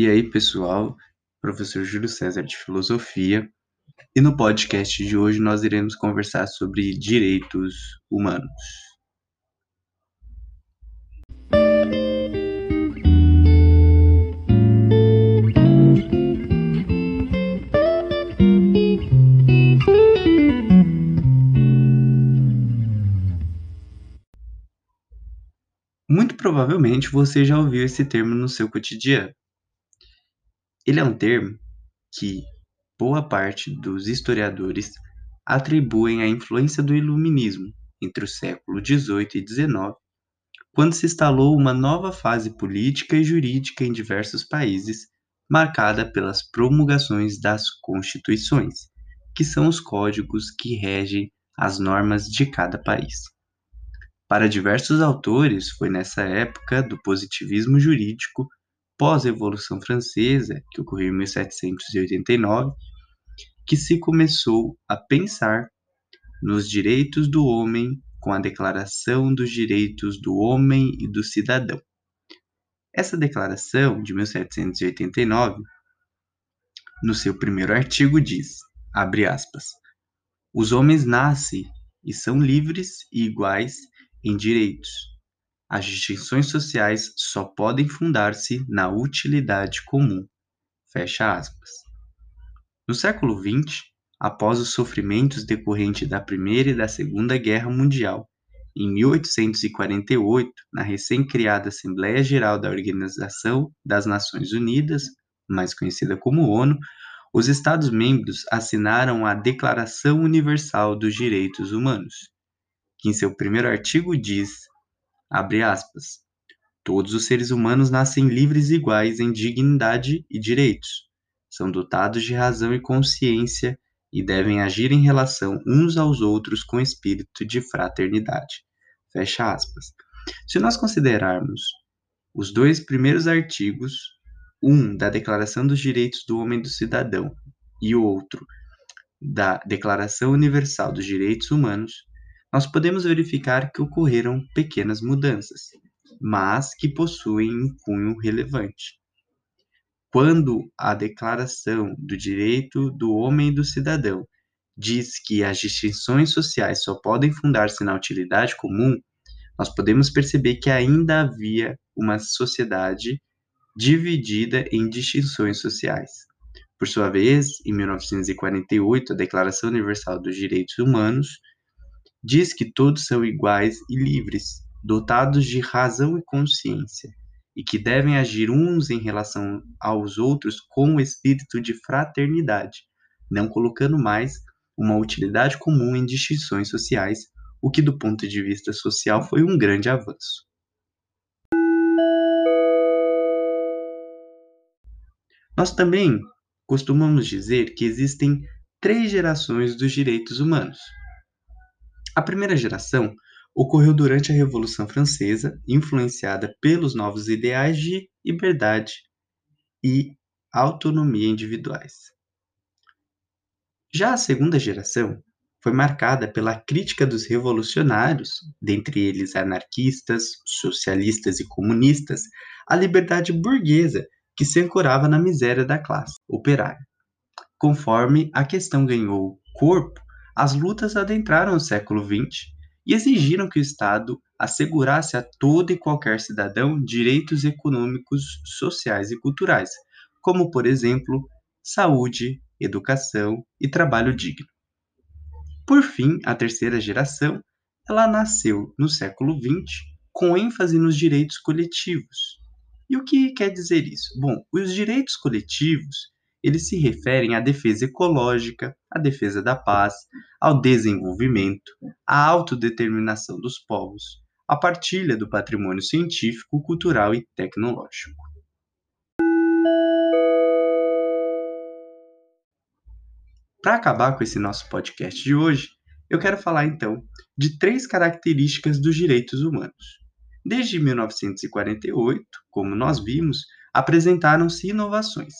E aí, pessoal, professor Júlio César de Filosofia, e no podcast de hoje nós iremos conversar sobre direitos humanos. Muito provavelmente você já ouviu esse termo no seu cotidiano. Ele é um termo que boa parte dos historiadores atribuem à influência do Iluminismo entre o século XVIII e XIX, quando se instalou uma nova fase política e jurídica em diversos países, marcada pelas promulgações das constituições, que são os códigos que regem as normas de cada país. Para diversos autores, foi nessa época do positivismo jurídico pós-Revolução Francesa, que ocorreu em 1789, que se começou a pensar nos direitos do homem com a Declaração dos Direitos do Homem e do Cidadão. Essa declaração, de 1789, no seu primeiro artigo diz, abre aspas, os homens nascem e são livres e iguais em direitos, as distinções sociais só podem fundar-se na utilidade comum. Fecha aspas. No século XX, após os sofrimentos decorrentes da Primeira e da Segunda Guerra Mundial, em 1848, na recém-criada Assembleia Geral da Organização das Nações Unidas, mais conhecida como ONU, os Estados-membros assinaram a Declaração Universal dos Direitos Humanos, que em seu primeiro artigo diz Abre aspas. Todos os seres humanos nascem livres e iguais em dignidade e direitos. São dotados de razão e consciência e devem agir em relação uns aos outros com espírito de fraternidade. Fecha aspas. Se nós considerarmos os dois primeiros artigos, um da Declaração dos Direitos do Homem e do Cidadão e o outro da Declaração Universal dos Direitos Humanos, nós podemos verificar que ocorreram pequenas mudanças, mas que possuem um cunho relevante. Quando a Declaração do Direito do Homem e do Cidadão diz que as distinções sociais só podem fundar-se na utilidade comum, nós podemos perceber que ainda havia uma sociedade dividida em distinções sociais. Por sua vez, em 1948, a Declaração Universal dos Direitos Humanos diz que todos são iguais e livres, dotados de razão e consciência, e que devem agir uns em relação aos outros com o espírito de fraternidade, não colocando mais uma utilidade comum em distinções sociais, o que, do ponto de vista social, foi um grande avanço. Nós também costumamos dizer que existem três gerações dos direitos humanos. A primeira geração ocorreu durante a Revolução Francesa, influenciada pelos novos ideais de liberdade e autonomia individuais. Já a segunda geração foi marcada pela crítica dos revolucionários, dentre eles anarquistas, socialistas e comunistas, à liberdade burguesa que se ancorava na miséria da classe operária. Conforme a questão ganhou corpo, as lutas adentraram o século XX e exigiram que o Estado assegurasse a todo e qualquer cidadão direitos econômicos, sociais e culturais, como, por exemplo, saúde, educação e trabalho digno. Por fim, a terceira geração, ela nasceu no século XX com ênfase nos direitos coletivos. E o que quer dizer isso? Bom, os direitos coletivos eles se referem à defesa ecológica, à defesa da paz, ao desenvolvimento, à autodeterminação dos povos, à partilha do patrimônio científico, cultural e tecnológico. Para acabar com esse nosso podcast de hoje, eu quero falar então de três características dos direitos humanos. Desde 1948, como nós vimos, apresentaram-se inovações,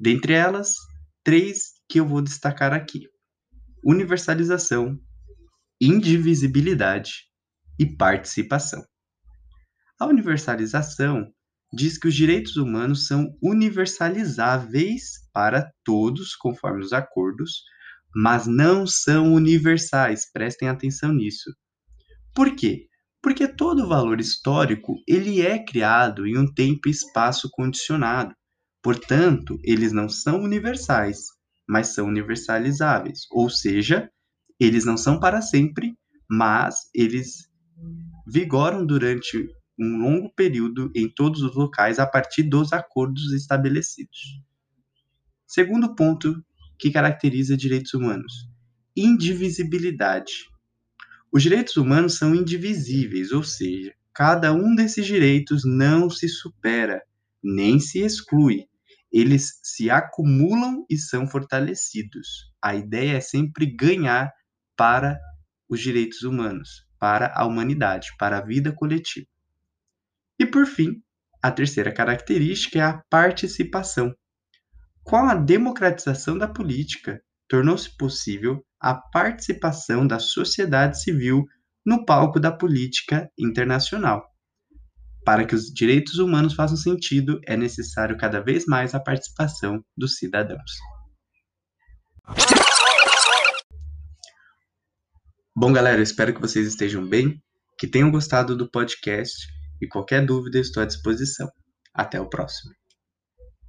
Dentre elas, três que eu vou destacar aqui: universalização, indivisibilidade e participação. A universalização diz que os direitos humanos são universalizáveis para todos, conforme os acordos, mas não são universais. Prestem atenção nisso. Por quê? Porque todo valor histórico ele é criado em um tempo e espaço condicionado. Portanto, eles não são universais, mas são universalizáveis. Ou seja, eles não são para sempre, mas eles vigoram durante um longo período em todos os locais a partir dos acordos estabelecidos. Segundo ponto que caracteriza direitos humanos: indivisibilidade. Os direitos humanos são indivisíveis, ou seja, cada um desses direitos não se supera, nem se exclui. Eles se acumulam e são fortalecidos. A ideia é sempre ganhar para os direitos humanos, para a humanidade, para a vida coletiva. E por fim, a terceira característica é a participação. Com a democratização da política, tornou-se possível a participação da sociedade civil no palco da política internacional. Para que os direitos humanos façam sentido, é necessário cada vez mais a participação dos cidadãos. Bom, galera, eu espero que vocês estejam bem, que tenham gostado do podcast e qualquer dúvida estou à disposição. Até o próximo.